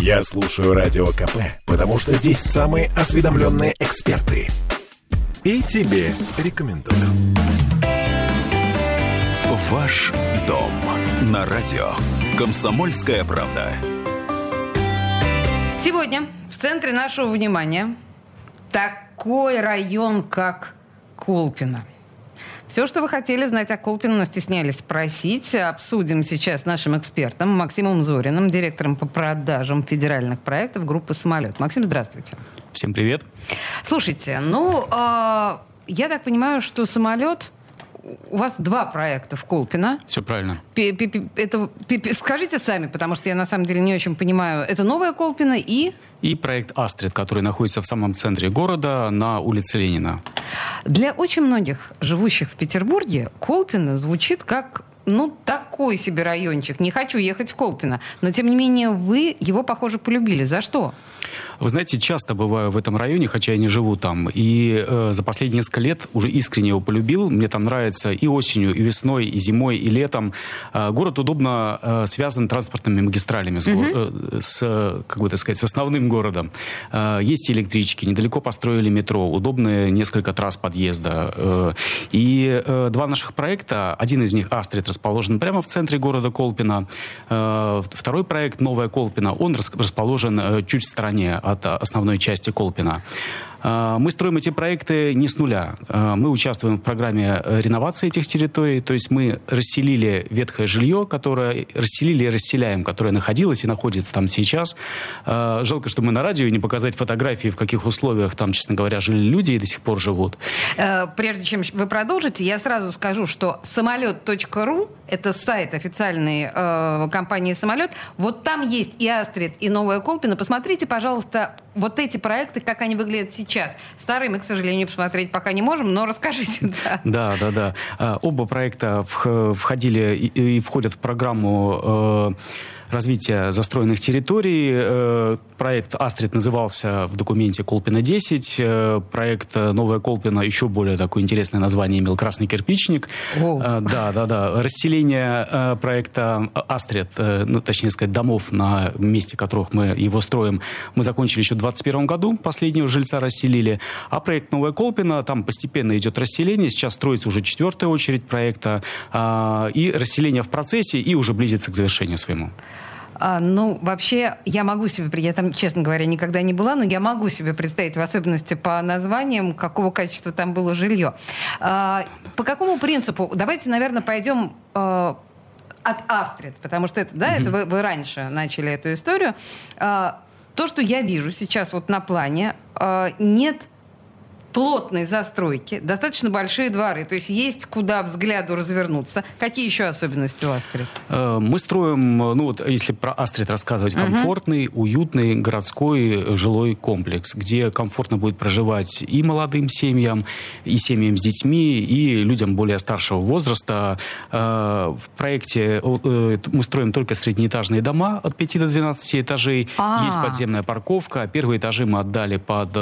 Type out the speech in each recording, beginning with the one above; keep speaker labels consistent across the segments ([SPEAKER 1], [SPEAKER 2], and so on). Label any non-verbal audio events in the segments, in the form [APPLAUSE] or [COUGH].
[SPEAKER 1] Я слушаю Радио КП, потому что здесь самые осведомленные эксперты. И тебе рекомендую.
[SPEAKER 2] Ваш дом на радио. Комсомольская правда.
[SPEAKER 3] Сегодня в центре нашего внимания такой район, как Колпино. Все, что вы хотели знать о Колпино, но стеснялись спросить, обсудим сейчас с нашим экспертом Максимом Зориным, директором по продажам федеральных проектов группы «Самолет». Максим, здравствуйте.
[SPEAKER 4] Всем привет.
[SPEAKER 3] Слушайте, ну, э, я так понимаю, что «Самолет» у вас два проекта в Колпино.
[SPEAKER 4] Все правильно.
[SPEAKER 3] Пи -пи -пи это, скажите сами, потому что я на самом деле не очень понимаю. Это новая Колпино и...
[SPEAKER 4] И проект «Астрид», который находится в самом центре города на улице Ленина.
[SPEAKER 3] Для очень многих живущих в Петербурге Колпино звучит как ну, такой себе райончик. Не хочу ехать в Колпино. Но, тем не менее, вы его, похоже, полюбили. За что?
[SPEAKER 4] Вы знаете, часто бываю в этом районе, хотя я не живу там. И э, за последние несколько лет уже искренне его полюбил. Мне там нравится и осенью, и весной, и зимой, и летом. Э, город удобно э, связан транспортными магистралями с, mm-hmm. э, с, как бы так сказать, с основным городом. Э, есть электрички, недалеко построили метро, удобные несколько трасс подъезда. Э, и э, два наших проекта, один из них «Астрид» расположен прямо в центре города Колпина. Э, второй проект «Новая Колпина», он расположен э, чуть в стороне от основной части Колпина. А, мы строим эти проекты не с нуля. А, мы участвуем в программе реновации этих территорий, то есть мы расселили ветхое жилье, которое расселили и расселяем, которое находилось и находится там сейчас. Жалко, что мы на радио не показать фотографии, в каких условиях там, честно говоря, жили люди и до сих пор живут.
[SPEAKER 3] Э, прежде чем вы продолжите, я сразу скажу, что самолет.ру это сайт официальной э, компании «Самолет». Вот там есть и «Астрид», и «Новая Колпина». Посмотрите, пожалуйста, вот эти проекты, как они выглядят сейчас. Старые мы, к сожалению, посмотреть пока не можем, но расскажите. [LAUGHS]
[SPEAKER 4] Да, да, да. да. А, оба проекта входили и входят в программу э, развития застроенных территорий. Э, проект «Астрид» назывался в документе «Колпина-10». Э, проект «Новая Колпина» еще более такое интересное название имел «Красный кирпичник». Э, да, да, да. Расселение проекта «Астрид», ну, точнее сказать, домов на месте, которых мы его строим, мы закончили еще в 2021 году. Последнего жильца расселили. А проект «Новая Колпина», там постепенно идет расселение. Сейчас строится уже четвертая очередь проекта. И расселение в процессе, и уже близится к завершению своему.
[SPEAKER 3] А, ну, вообще, я могу себе, я там, честно говоря, никогда не была, но я могу себе представить, в особенности по названиям, какого качества там было жилье. А, по какому принципу? Давайте, наверное, пойдем а, от Астрид, потому что это, да, mm-hmm. это вы, вы раньше начали эту историю. А, то, что я вижу сейчас вот на плане, а, нет плотной застройки, достаточно большие дворы, то есть есть куда взгляду развернуться. Какие еще особенности у Астрид?
[SPEAKER 4] Э, мы строим, ну вот если про Астрид рассказывать, комфортный, uh-huh. уютный городской жилой комплекс, где комфортно будет проживать и молодым семьям, и семьям с детьми, и людям более старшего возраста. Э, в проекте э, мы строим только среднеэтажные дома от 5 до 12 этажей. А-а-а. Есть подземная парковка. Первые этажи мы отдали под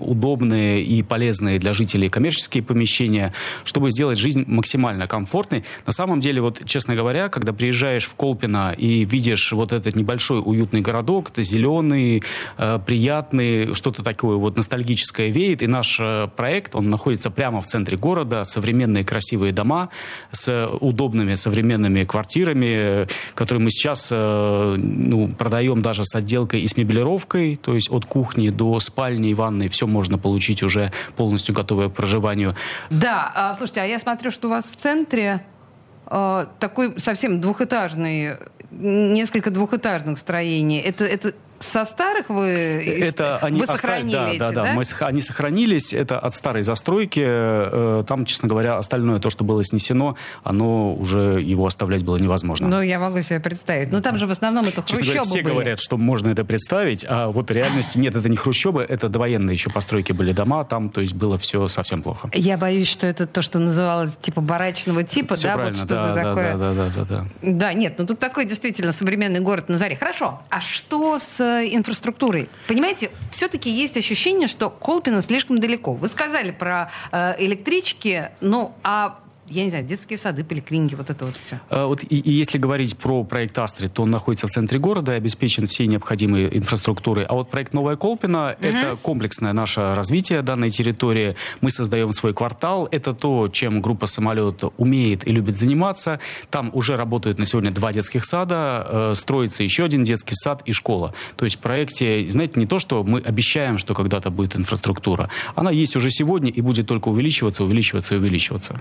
[SPEAKER 4] удобные и полезные для жителей коммерческие помещения, чтобы сделать жизнь максимально комфортной. На самом деле, вот, честно говоря, когда приезжаешь в Колпино и видишь вот этот небольшой уютный городок, это зеленый, э, приятный, что-то такое вот ностальгическое веет, и наш э, проект, он находится прямо в центре города, современные красивые дома с удобными современными квартирами, которые мы сейчас э, ну, продаем даже с отделкой и с мебелировкой, то есть от кухни до спальни и ванной все можно получить уже уже полностью готовая к проживанию.
[SPEAKER 3] Да, а, слушайте, а я смотрю, что у вас в центре э, такой совсем двухэтажный, несколько двухэтажных строений. Это, это со старых вы, это они вы сохранили
[SPEAKER 4] да,
[SPEAKER 3] эти,
[SPEAKER 4] да, да, да, мы, они сохранились. Это от старой застройки. Э, там, честно говоря, остальное, то, что было снесено, оно уже его оставлять было невозможно.
[SPEAKER 3] Ну, я могу себе представить. Но там же в основном это
[SPEAKER 4] честно
[SPEAKER 3] хрущобы
[SPEAKER 4] говоря, все
[SPEAKER 3] были.
[SPEAKER 4] говорят, что можно это представить, а вот в реальности нет, это не хрущобы, это довоенные еще постройки были дома, там, то есть было все совсем плохо.
[SPEAKER 3] Я боюсь, что это то, что называлось типа барачного типа,
[SPEAKER 4] все
[SPEAKER 3] да,
[SPEAKER 4] вот
[SPEAKER 3] что-то
[SPEAKER 4] да,
[SPEAKER 3] такое.
[SPEAKER 4] Да, да, да, да, да.
[SPEAKER 3] Да, нет, ну тут такой действительно современный город на заре. Хорошо, а что с инфраструктурой. Понимаете, все-таки есть ощущение, что Колпино слишком далеко. Вы сказали про э, электрички, ну а я не знаю, детские сады, поликлиники, вот это вот все.
[SPEAKER 4] А, вот и, и если говорить про проект Астрид, то он находится в центре города и обеспечен всей необходимой инфраструктурой. А вот проект Новая Колпина угу. это комплексное наше развитие данной территории. Мы создаем свой квартал. Это то, чем группа самолет умеет и любит заниматься. Там уже работают на сегодня два детских сада, э, строится еще один детский сад и школа. То есть в проекте, знаете, не то, что мы обещаем, что когда-то будет инфраструктура. Она есть уже сегодня и будет только увеличиваться, увеличиваться и увеличиваться.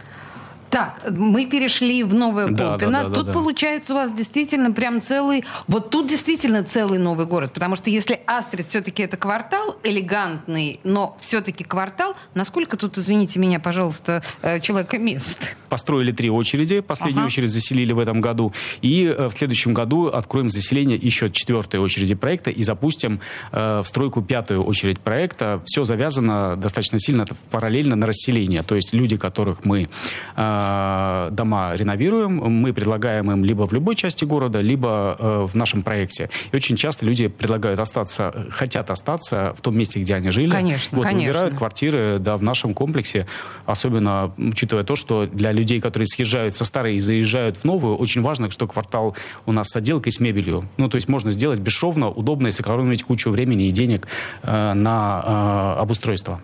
[SPEAKER 3] Так, мы перешли в новое да, Колпино. Да, да, тут да, получается у вас действительно прям целый... Вот тут действительно целый новый город. Потому что если Астрид все-таки это квартал элегантный, но все-таки квартал, насколько тут, извините меня, пожалуйста, э, человека мест?
[SPEAKER 4] Построили три очереди. Последнюю ага. очередь заселили в этом году. И э, в следующем году откроем заселение еще четвертой очереди проекта и запустим э, в стройку пятую очередь проекта. Все завязано достаточно сильно параллельно на расселение. То есть люди, которых мы... Э, Э, дома реновируем, мы предлагаем им либо в любой части города, либо э, в нашем проекте. И очень часто люди предлагают остаться, хотят остаться в том месте, где они жили.
[SPEAKER 3] Конечно,
[SPEAKER 4] вот,
[SPEAKER 3] конечно.
[SPEAKER 4] Выбирают квартиры да, в нашем комплексе, особенно учитывая то, что для людей, которые съезжают со старой и заезжают в новую, очень важно, что квартал у нас с отделкой, с мебелью. Ну, то есть можно сделать бесшовно, удобно и сэкономить кучу времени и денег э, на э, обустройство.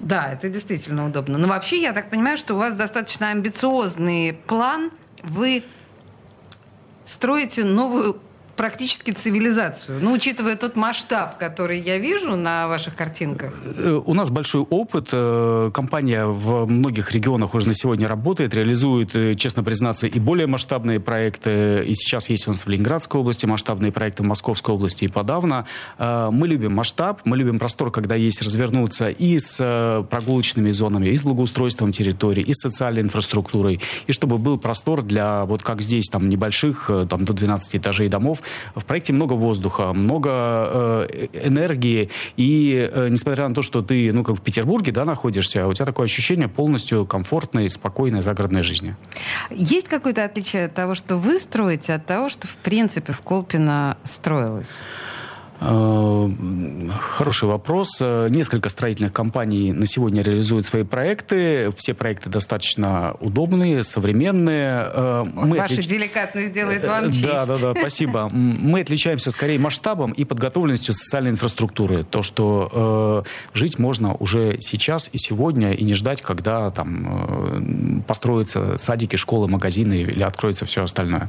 [SPEAKER 3] Да, это действительно удобно. Но вообще, я так понимаю, что у вас достаточно амбициозный план. Вы строите новую практически цивилизацию. Ну, учитывая тот масштаб, который я вижу на ваших картинках.
[SPEAKER 4] Э, у нас большой опыт. Э, компания в многих регионах уже на сегодня работает, реализует, э, честно признаться, и более масштабные проекты. И сейчас есть у нас в Ленинградской области масштабные проекты, в Московской области и подавно. Мы любим масштаб, мы любим простор, когда есть развернуться и с прогулочными зонами, и с благоустройством территории, и с социальной инфраструктурой, и чтобы был простор для, вот как здесь, там, небольших, там, до 12 этажей домов, в проекте много воздуха, много э, энергии, и э, несмотря на то, что ты, ну, как в Петербурге, да, находишься, у тебя такое ощущение полностью комфортной, спокойной загородной жизни.
[SPEAKER 3] Есть какое-то отличие от того, что вы строите, от того, что, в принципе, в Колпино строилось?
[SPEAKER 4] Э, хороший вопрос. Э, несколько строительных компаний на сегодня реализуют свои проекты. Все проекты достаточно удобные, современные.
[SPEAKER 3] Э, Мы Ваша отлич... деликатность делает вам честь.
[SPEAKER 4] Да, да, да, спасибо. [LAUGHS] Мы отличаемся скорее масштабом и подготовленностью социальной инфраструктуры. То, что э, жить можно уже сейчас и сегодня, и не ждать, когда там э, построятся садики, школы, магазины или откроется все остальное.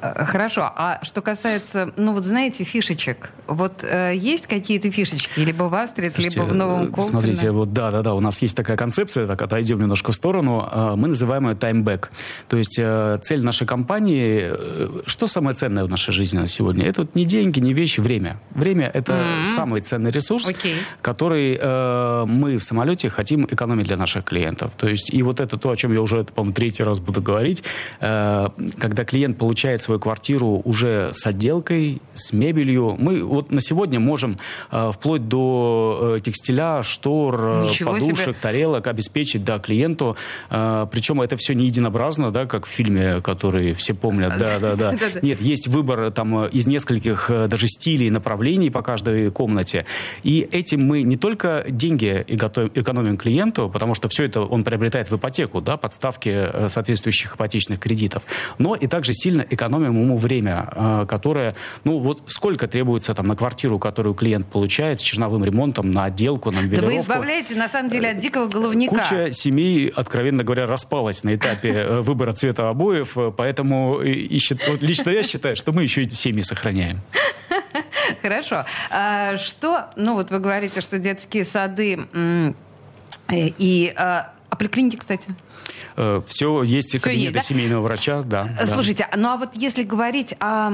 [SPEAKER 3] Хорошо. А что касается, ну вот знаете, фишечек, вот э, есть какие-то фишечки, либо в Астрид, Слушайте, либо в Новом Колпино?
[SPEAKER 4] Смотрите, вот да-да-да, у нас есть такая концепция, так отойдем немножко в сторону, э, мы называем ее таймбэк. То есть э, цель нашей компании, э, что самое ценное в нашей жизни на сегодня? Это вот не деньги, не вещи, время. Время — это mm-hmm. самый ценный ресурс, okay. который э, мы в самолете хотим экономить для наших клиентов. То есть и вот это то, о чем я уже, по-моему, третий раз буду говорить, э, когда клиент получает свою квартиру уже с отделкой, с мебелью, мы вот на сегодня можем э, вплоть до э, текстиля, штор, э, Ничего подушек, себе. тарелок обеспечить да, клиенту. Причем это все не единообразно, да, как в фильме, который все помнят. Да, да, да. [LAUGHS] Нет, есть выбор там из нескольких даже стилей, направлений по каждой комнате. И этим мы не только деньги экономим клиенту, потому что все это он приобретает в ипотеку, да, подставки соответствующих ипотечных кредитов, но и также сильно экономим ему время, которое, ну вот сколько требуется там на квартиру, которую клиент получает с черновым ремонтом, на отделку, на мебелировку.
[SPEAKER 3] Да вы избавляете, на самом деле, от дикого головника.
[SPEAKER 4] Куча семей, откровенно говоря, распалась на этапе э, выбора цвета обоев, э, поэтому и, лично я считаю, что мы еще эти семьи сохраняем. [LAUGHS]
[SPEAKER 3] Хорошо. А что, ну вот вы говорите, что детские сады и... А, а поликлиники, кстати?
[SPEAKER 4] Э, все есть все кабинеты есть, да? семейного врача, да.
[SPEAKER 3] Слушайте,
[SPEAKER 4] да.
[SPEAKER 3] ну а вот если говорить о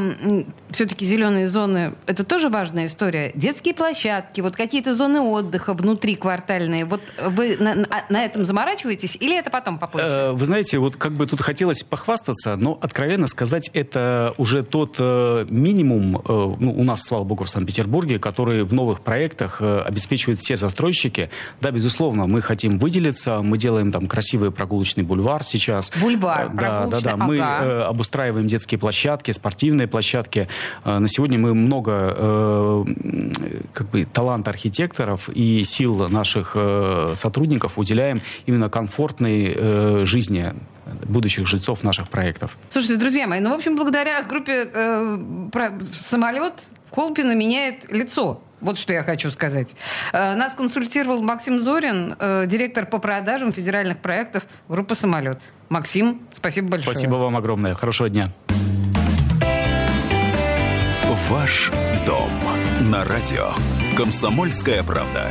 [SPEAKER 3] все-таки зеленые зоны, это тоже важная история. Детские площадки, вот какие-то зоны отдыха внутри квартальные, вот вы на, на этом заморачиваетесь или это потом попозже? Э,
[SPEAKER 4] вы знаете, вот как бы тут хотелось похвастаться, но откровенно сказать, это уже тот э, минимум, ну, у нас, слава богу, в Санкт-Петербурге, который в новых проектах обеспечивают все застройщики. Да, безусловно, мы хотим выделиться, мы делаем там красивые прогулочные бульвар сейчас.
[SPEAKER 3] Бульвар,
[SPEAKER 4] Да, да, да. Мы
[SPEAKER 3] ага.
[SPEAKER 4] э, обустраиваем детские площадки, спортивные площадки. Э, на сегодня мы много э, как бы таланта архитекторов и сил наших э, сотрудников уделяем именно комфортной э, жизни будущих жильцов наших проектов.
[SPEAKER 3] Слушайте, друзья мои, ну, в общем, благодаря группе э, про- «Самолет» Колпина меняет лицо. Вот что я хочу сказать. Э, Нас консультировал Максим Зорин, э, директор по продажам федеральных проектов группы «Самолет». Максим, спасибо большое.
[SPEAKER 4] Спасибо вам огромное. Хорошего дня.
[SPEAKER 2] Ваш дом на радио. Комсомольская правда.